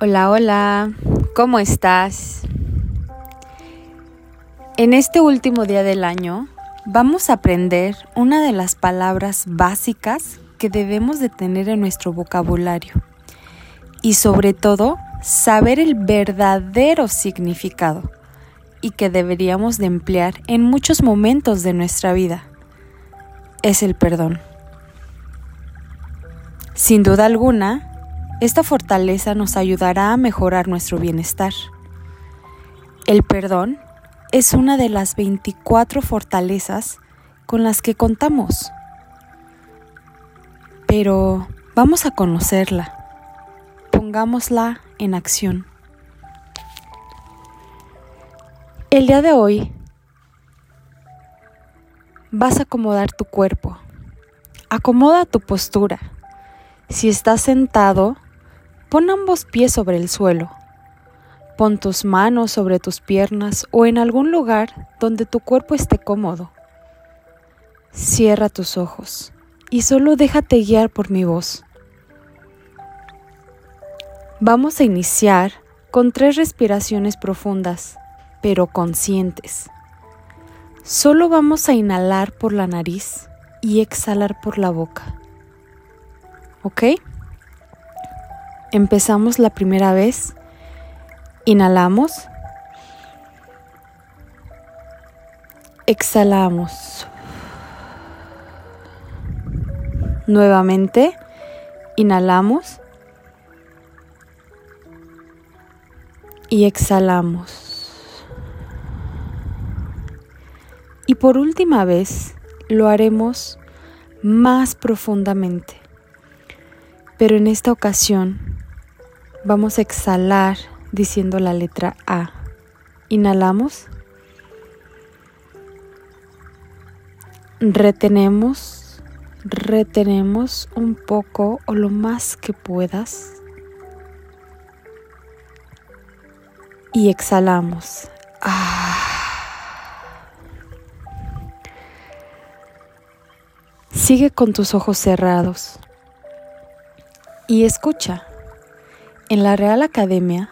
Hola, hola, ¿cómo estás? En este último día del año vamos a aprender una de las palabras básicas que debemos de tener en nuestro vocabulario y sobre todo saber el verdadero significado y que deberíamos de emplear en muchos momentos de nuestra vida. Es el perdón. Sin duda alguna, esta fortaleza nos ayudará a mejorar nuestro bienestar. El perdón es una de las 24 fortalezas con las que contamos. Pero vamos a conocerla. Pongámosla en acción. El día de hoy vas a acomodar tu cuerpo. Acomoda tu postura. Si estás sentado, Pon ambos pies sobre el suelo. Pon tus manos sobre tus piernas o en algún lugar donde tu cuerpo esté cómodo. Cierra tus ojos y solo déjate guiar por mi voz. Vamos a iniciar con tres respiraciones profundas, pero conscientes. Solo vamos a inhalar por la nariz y exhalar por la boca. ¿Ok? Empezamos la primera vez. Inhalamos. Exhalamos. Nuevamente. Inhalamos. Y exhalamos. Y por última vez lo haremos más profundamente. Pero en esta ocasión Vamos a exhalar diciendo la letra A. Inhalamos. Retenemos, retenemos un poco o lo más que puedas. Y exhalamos. Ah. Sigue con tus ojos cerrados y escucha. En la Real Academia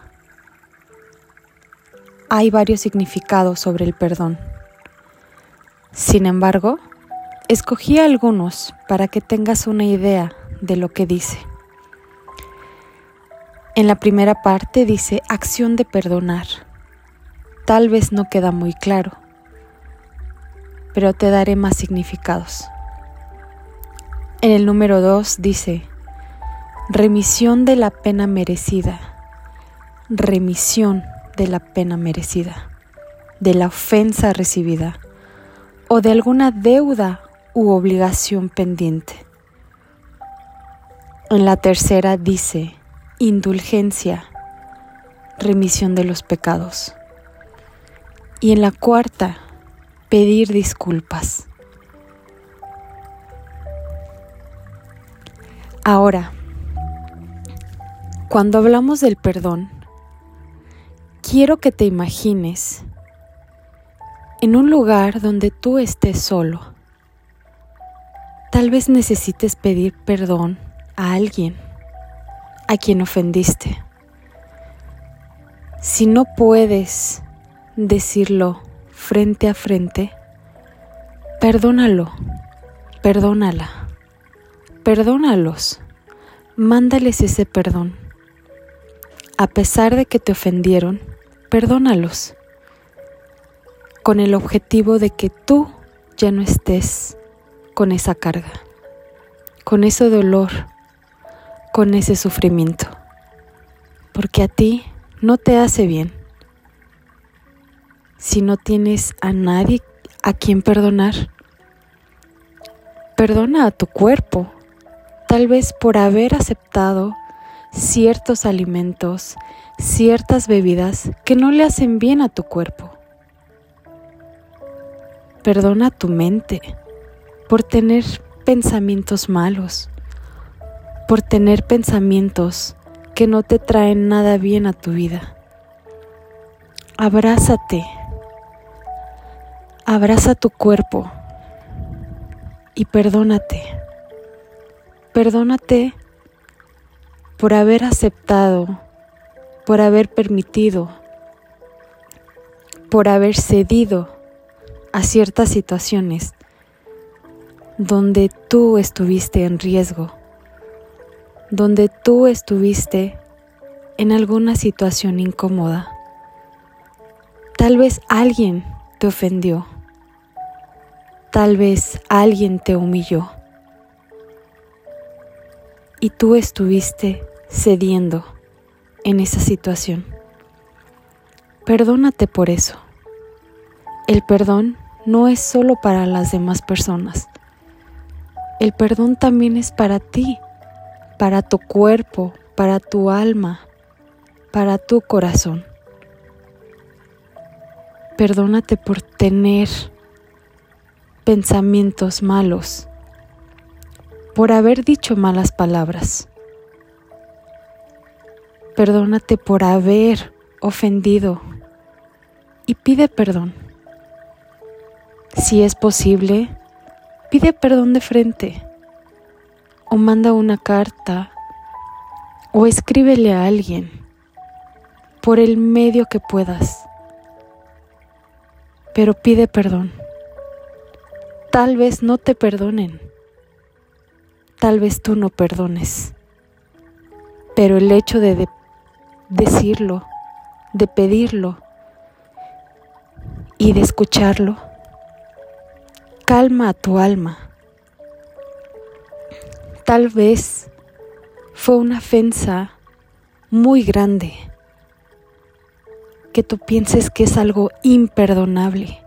hay varios significados sobre el perdón. Sin embargo, escogí algunos para que tengas una idea de lo que dice. En la primera parte dice acción de perdonar. Tal vez no queda muy claro, pero te daré más significados. En el número 2 dice Remisión de la pena merecida. Remisión de la pena merecida. De la ofensa recibida. O de alguna deuda u obligación pendiente. En la tercera dice indulgencia, remisión de los pecados. Y en la cuarta, pedir disculpas. Ahora, cuando hablamos del perdón, quiero que te imagines en un lugar donde tú estés solo. Tal vez necesites pedir perdón a alguien a quien ofendiste. Si no puedes decirlo frente a frente, perdónalo, perdónala, perdónalos, mándales ese perdón a pesar de que te ofendieron, perdónalos, con el objetivo de que tú ya no estés con esa carga, con ese dolor, con ese sufrimiento, porque a ti no te hace bien. Si no tienes a nadie a quien perdonar, perdona a tu cuerpo, tal vez por haber aceptado ciertos alimentos, ciertas bebidas que no le hacen bien a tu cuerpo. Perdona tu mente por tener pensamientos malos, por tener pensamientos que no te traen nada bien a tu vida. Abrázate, abraza tu cuerpo y perdónate. Perdónate por haber aceptado por haber permitido, por haber cedido a ciertas situaciones donde tú estuviste en riesgo, donde tú estuviste en alguna situación incómoda. Tal vez alguien te ofendió, tal vez alguien te humilló y tú estuviste cediendo en esa situación. Perdónate por eso. El perdón no es solo para las demás personas. El perdón también es para ti, para tu cuerpo, para tu alma, para tu corazón. Perdónate por tener pensamientos malos, por haber dicho malas palabras. Perdónate por haber ofendido y pide perdón. Si es posible, pide perdón de frente o manda una carta o escríbele a alguien por el medio que puedas. Pero pide perdón. Tal vez no te perdonen. Tal vez tú no perdones. Pero el hecho de, decirlo, de pedirlo y de escucharlo, calma a tu alma. Tal vez fue una ofensa muy grande que tú pienses que es algo imperdonable.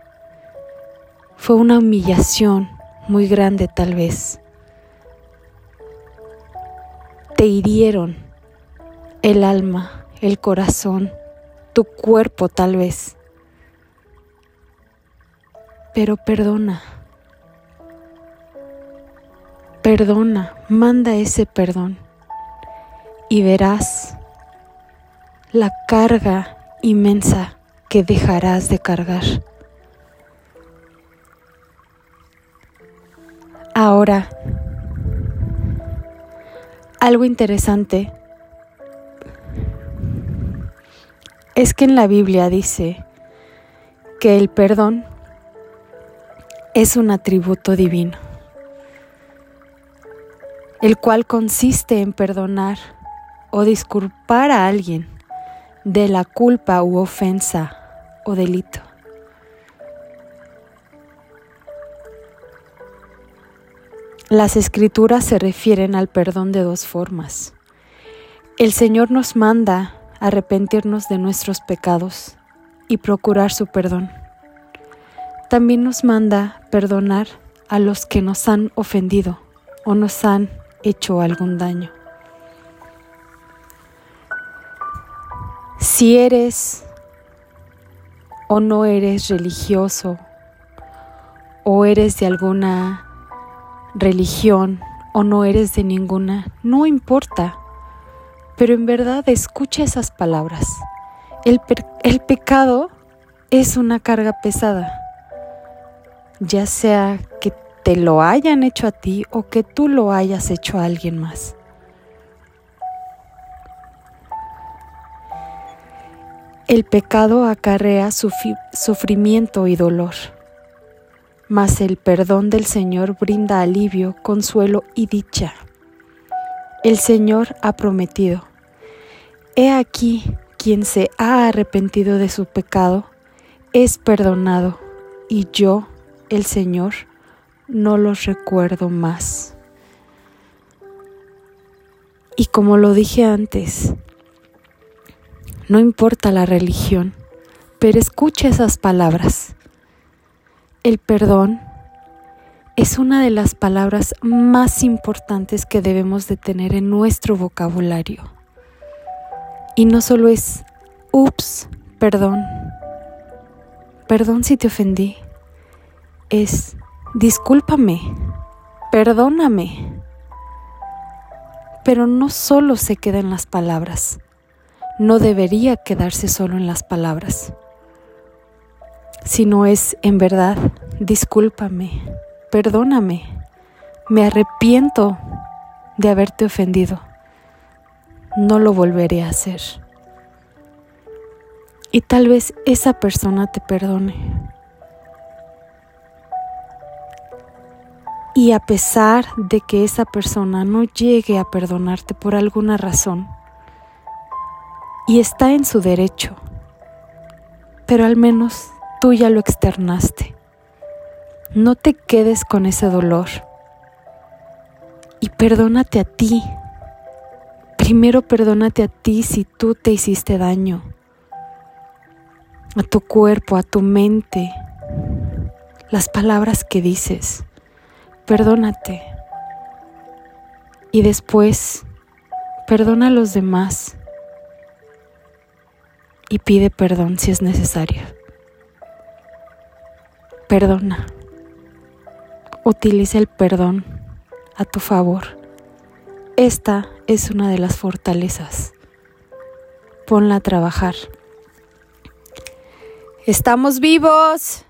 Fue una humillación muy grande tal vez. Te hirieron el alma, el corazón, tu cuerpo tal vez. Pero perdona. Perdona, manda ese perdón y verás la carga inmensa que dejarás de cargar. Ahora, algo interesante es que en la Biblia dice que el perdón es un atributo divino, el cual consiste en perdonar o disculpar a alguien de la culpa u ofensa o delito. Las escrituras se refieren al perdón de dos formas. El Señor nos manda arrepentirnos de nuestros pecados y procurar su perdón. También nos manda perdonar a los que nos han ofendido o nos han hecho algún daño. Si eres o no eres religioso o eres de alguna religión o no eres de ninguna, no importa. Pero en verdad escucha esas palabras. El, pecado es una carga pesada, ya sea que te lo hayan hecho a ti o que tú lo hayas hecho a alguien más. El pecado acarrea sufrimiento y dolor, mas el perdón del Señor brinda alivio, consuelo y dicha. El Señor ha prometido, He aquí quien se ha arrepentido de su pecado, es perdonado, y yo, el Señor, no los recuerdo más. Y como lo dije antes, no importa la religión, pero escucha esas palabras. El perdón es una de las palabras más importantes que debemos de tener en nuestro vocabulario. Y no solo es, ups, perdón, perdón si te ofendí, es, discúlpame, perdóname. Pero no solo se queda en las palabras no debería quedarse solo en las palabras, sino es en verdad, discúlpame, perdóname, me arrepiento de haberte ofendido, no lo volveré a hacer. Y tal vez esa persona te perdone. Y a pesar de que esa persona no llegue a perdonarte por alguna razón, y está en su derecho, pero al menos tú ya lo externaste. No te quedes con ese dolor y perdónate a ti. Primero perdónate a ti si tú te hiciste daño, a tu cuerpo, a tu mente, las palabras que dices. Perdónate. Y después, perdona a los demás y pide perdón si es necesario. Perdona. Utiliza el perdón a tu favor. Esta es una de las fortalezas. Ponla a trabajar. Estamos vivos.